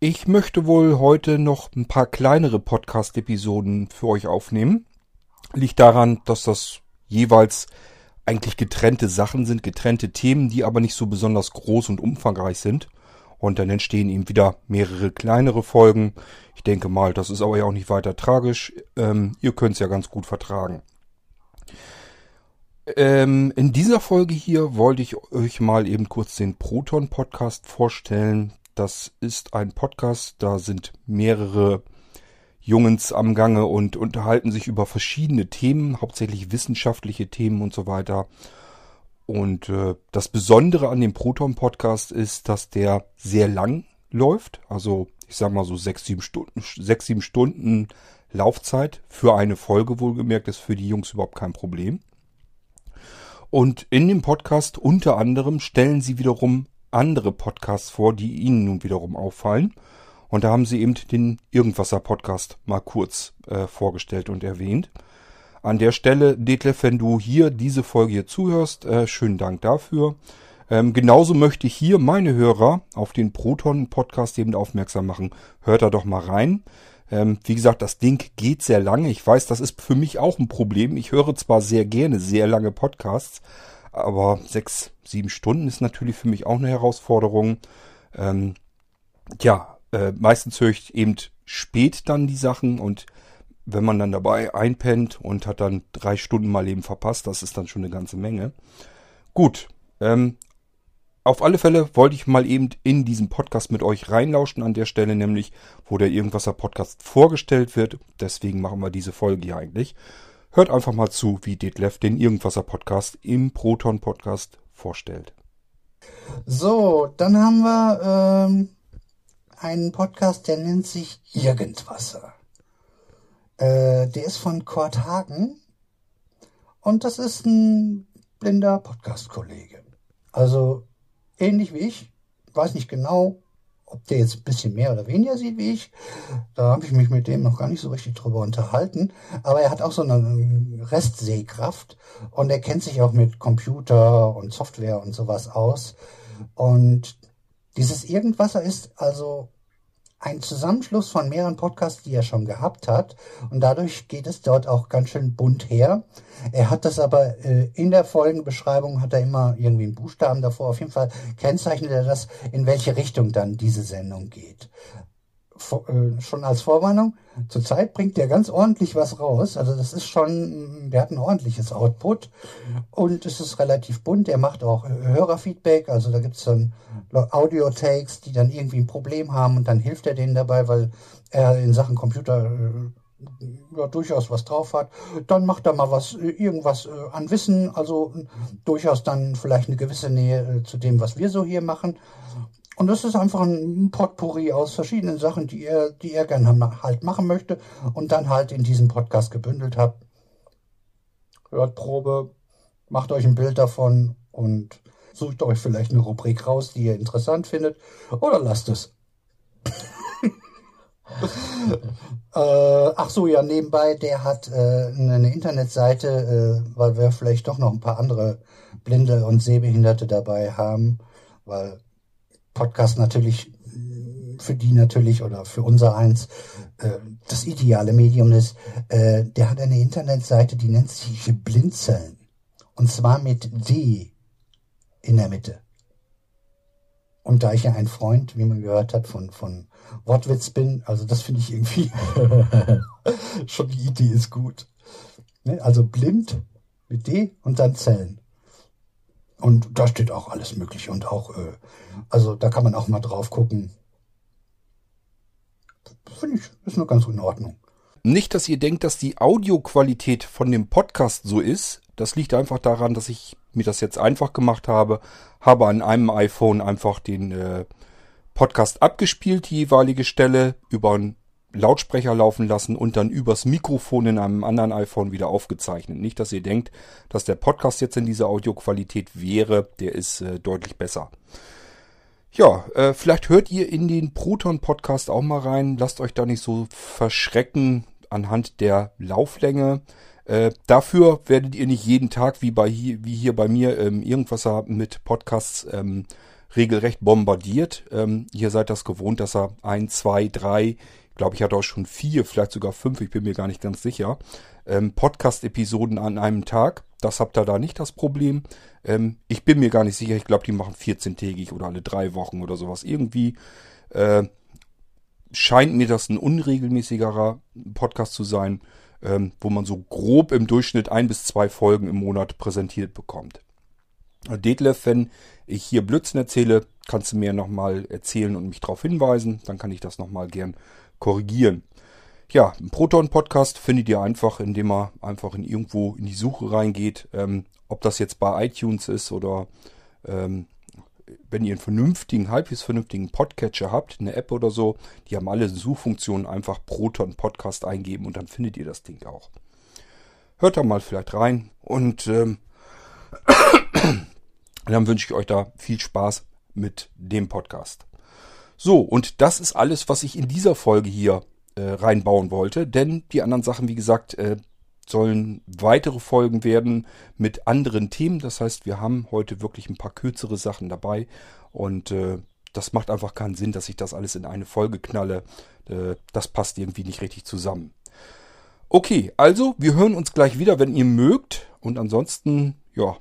Ich möchte wohl heute noch ein paar kleinere Podcast-Episoden für euch aufnehmen. Liegt daran, dass das jeweils eigentlich getrennte Sachen sind, getrennte Themen, die aber nicht so besonders groß und umfangreich sind. Und dann entstehen eben wieder mehrere kleinere Folgen. Ich denke mal, das ist aber ja auch nicht weiter tragisch. Ähm, ihr könnt es ja ganz gut vertragen. Ähm, in dieser Folge hier wollte ich euch mal eben kurz den Proton Podcast vorstellen. Das ist ein Podcast, da sind mehrere Jungens am Gange und unterhalten sich über verschiedene Themen, hauptsächlich wissenschaftliche Themen und so weiter. Und äh, das Besondere an dem Proton Podcast ist, dass der sehr lang läuft. Also ich sag mal so sechs, sieben Stunden, sechs, sieben Stunden Laufzeit für eine Folge wohlgemerkt ist für die Jungs überhaupt kein Problem. Und in dem Podcast unter anderem stellen sie wiederum andere Podcasts vor, die Ihnen nun wiederum auffallen. Und da haben Sie eben den Irgendwasser-Podcast mal kurz äh, vorgestellt und erwähnt. An der Stelle, Detlef, wenn du hier diese Folge hier zuhörst, äh, schönen Dank dafür. Ähm, genauso möchte ich hier meine Hörer auf den Proton-Podcast eben aufmerksam machen. Hört da doch mal rein. Ähm, wie gesagt, das Ding geht sehr lange. Ich weiß, das ist für mich auch ein Problem. Ich höre zwar sehr gerne sehr lange Podcasts, aber sechs, sieben Stunden ist natürlich für mich auch eine Herausforderung. Ähm, ja, äh, meistens höre ich eben spät dann die Sachen und wenn man dann dabei einpennt und hat dann drei Stunden mal eben verpasst, das ist dann schon eine ganze Menge. Gut, ähm, auf alle Fälle wollte ich mal eben in diesen Podcast mit euch reinlauschen an der Stelle, nämlich wo der Irgendwasser Podcast vorgestellt wird. Deswegen machen wir diese Folge hier eigentlich. Hört einfach mal zu, wie Detlef den Irgendwasser Podcast im Proton Podcast vorstellt. So, dann haben wir ähm, einen Podcast, der nennt sich Irgendwasser. Äh, der ist von Kurt Hagen und das ist ein blinder Podcast-Kollege. Also ähnlich wie ich, weiß nicht genau, ob der jetzt ein bisschen mehr oder weniger sieht wie ich, da habe ich mich mit dem noch gar nicht so richtig drüber unterhalten. Aber er hat auch so eine Restsehkraft und er kennt sich auch mit Computer und Software und sowas aus. Und dieses Irgendwasser ist also ein Zusammenschluss von mehreren Podcasts, die er schon gehabt hat. Und dadurch geht es dort auch ganz schön bunt her. Er hat das aber äh, in der Folgenbeschreibung hat er immer irgendwie einen Buchstaben davor. Auf jeden Fall kennzeichnet er das, in welche Richtung dann diese Sendung geht. Äh, schon als Vorwarnung, zurzeit bringt der ganz ordentlich was raus. Also das ist schon, der hat ein ordentliches Output und es ist relativ bunt. Er macht auch Hörerfeedback, also da gibt es dann Audio-Takes, die dann irgendwie ein Problem haben und dann hilft er denen dabei, weil er in Sachen Computer äh, ja, durchaus was drauf hat. Dann macht er mal was, äh, irgendwas an Wissen, also durchaus dann vielleicht eine gewisse Nähe zu dem, was wir so hier machen. Und das ist einfach ein Potpourri aus verschiedenen Sachen, die er, die er gerne halt machen möchte und dann halt in diesem Podcast gebündelt hat. Hört Probe, macht euch ein Bild davon und sucht euch vielleicht eine Rubrik raus, die ihr interessant findet oder lasst es. äh, ach so, ja, nebenbei, der hat äh, eine Internetseite, äh, weil wir vielleicht doch noch ein paar andere Blinde und Sehbehinderte dabei haben, weil Podcast natürlich für die natürlich oder für unser eins äh, das ideale Medium ist. Äh, der hat eine Internetseite, die nennt sich Blinzeln. Und zwar mit D in der Mitte. Und da ich ja ein Freund, wie man gehört hat, von, von Wortwitz bin, also das finde ich irgendwie schon die Idee ist gut. Ne? Also blind mit D und dann Zellen. Und da steht auch alles mögliche und auch, äh, also da kann man auch mal drauf gucken. Finde ich, ist nur ganz in Ordnung. Nicht, dass ihr denkt, dass die Audioqualität von dem Podcast so ist. Das liegt einfach daran, dass ich mir das jetzt einfach gemacht habe. Habe an einem iPhone einfach den äh, Podcast abgespielt, die jeweilige Stelle, über ein Lautsprecher laufen lassen und dann übers Mikrofon in einem anderen iPhone wieder aufgezeichnet. Nicht, dass ihr denkt, dass der Podcast jetzt in dieser Audioqualität wäre, der ist äh, deutlich besser. Ja, äh, vielleicht hört ihr in den Proton Podcast auch mal rein. Lasst euch da nicht so verschrecken anhand der Lauflänge. Äh, dafür werdet ihr nicht jeden Tag wie bei hier, wie hier bei mir ähm, irgendwas mit Podcasts ähm, regelrecht bombardiert. Ähm, ihr seid das gewohnt, dass er ein, zwei, drei, glaube, ich hatte auch schon vier, vielleicht sogar fünf, ich bin mir gar nicht ganz sicher, ähm, Podcast-Episoden an einem Tag. Das habt ihr da nicht das Problem. Ähm, ich bin mir gar nicht sicher, ich glaube, die machen 14-tägig oder alle drei Wochen oder sowas. Irgendwie äh, scheint mir das ein unregelmäßigerer Podcast zu sein, ähm, wo man so grob im Durchschnitt ein bis zwei Folgen im Monat präsentiert bekommt. Detlef, wenn ich hier Blödsinn erzähle, kannst du mir nochmal erzählen und mich darauf hinweisen. Dann kann ich das nochmal gern korrigieren. Ja, ein Proton-Podcast findet ihr einfach, indem ihr einfach in irgendwo in die Suche reingeht. Ähm, ob das jetzt bei iTunes ist oder ähm, wenn ihr einen vernünftigen, halbwegs vernünftigen Podcatcher habt, eine App oder so, die haben alle Suchfunktionen, einfach Proton Podcast eingeben und dann findet ihr das Ding auch. Hört da mal vielleicht rein und ähm, dann wünsche ich euch da viel Spaß mit dem Podcast. So, und das ist alles, was ich in dieser Folge hier äh, reinbauen wollte, denn die anderen Sachen, wie gesagt, äh, sollen weitere Folgen werden mit anderen Themen. Das heißt, wir haben heute wirklich ein paar kürzere Sachen dabei und äh, das macht einfach keinen Sinn, dass ich das alles in eine Folge knalle. Äh, das passt irgendwie nicht richtig zusammen. Okay, also wir hören uns gleich wieder, wenn ihr mögt. Und ansonsten, ja,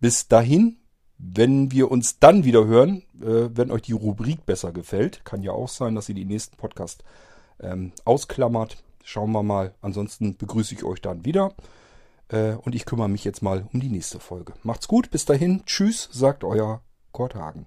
bis dahin, wenn wir uns dann wieder hören, äh, wenn euch die Rubrik besser gefällt, kann ja auch sein, dass ihr die nächsten Podcast ähm, ausklammert. Schauen wir mal. Ansonsten begrüße ich euch dann wieder. Äh, und ich kümmere mich jetzt mal um die nächste Folge. Macht's gut, bis dahin. Tschüss, sagt euer Kurt Hagen.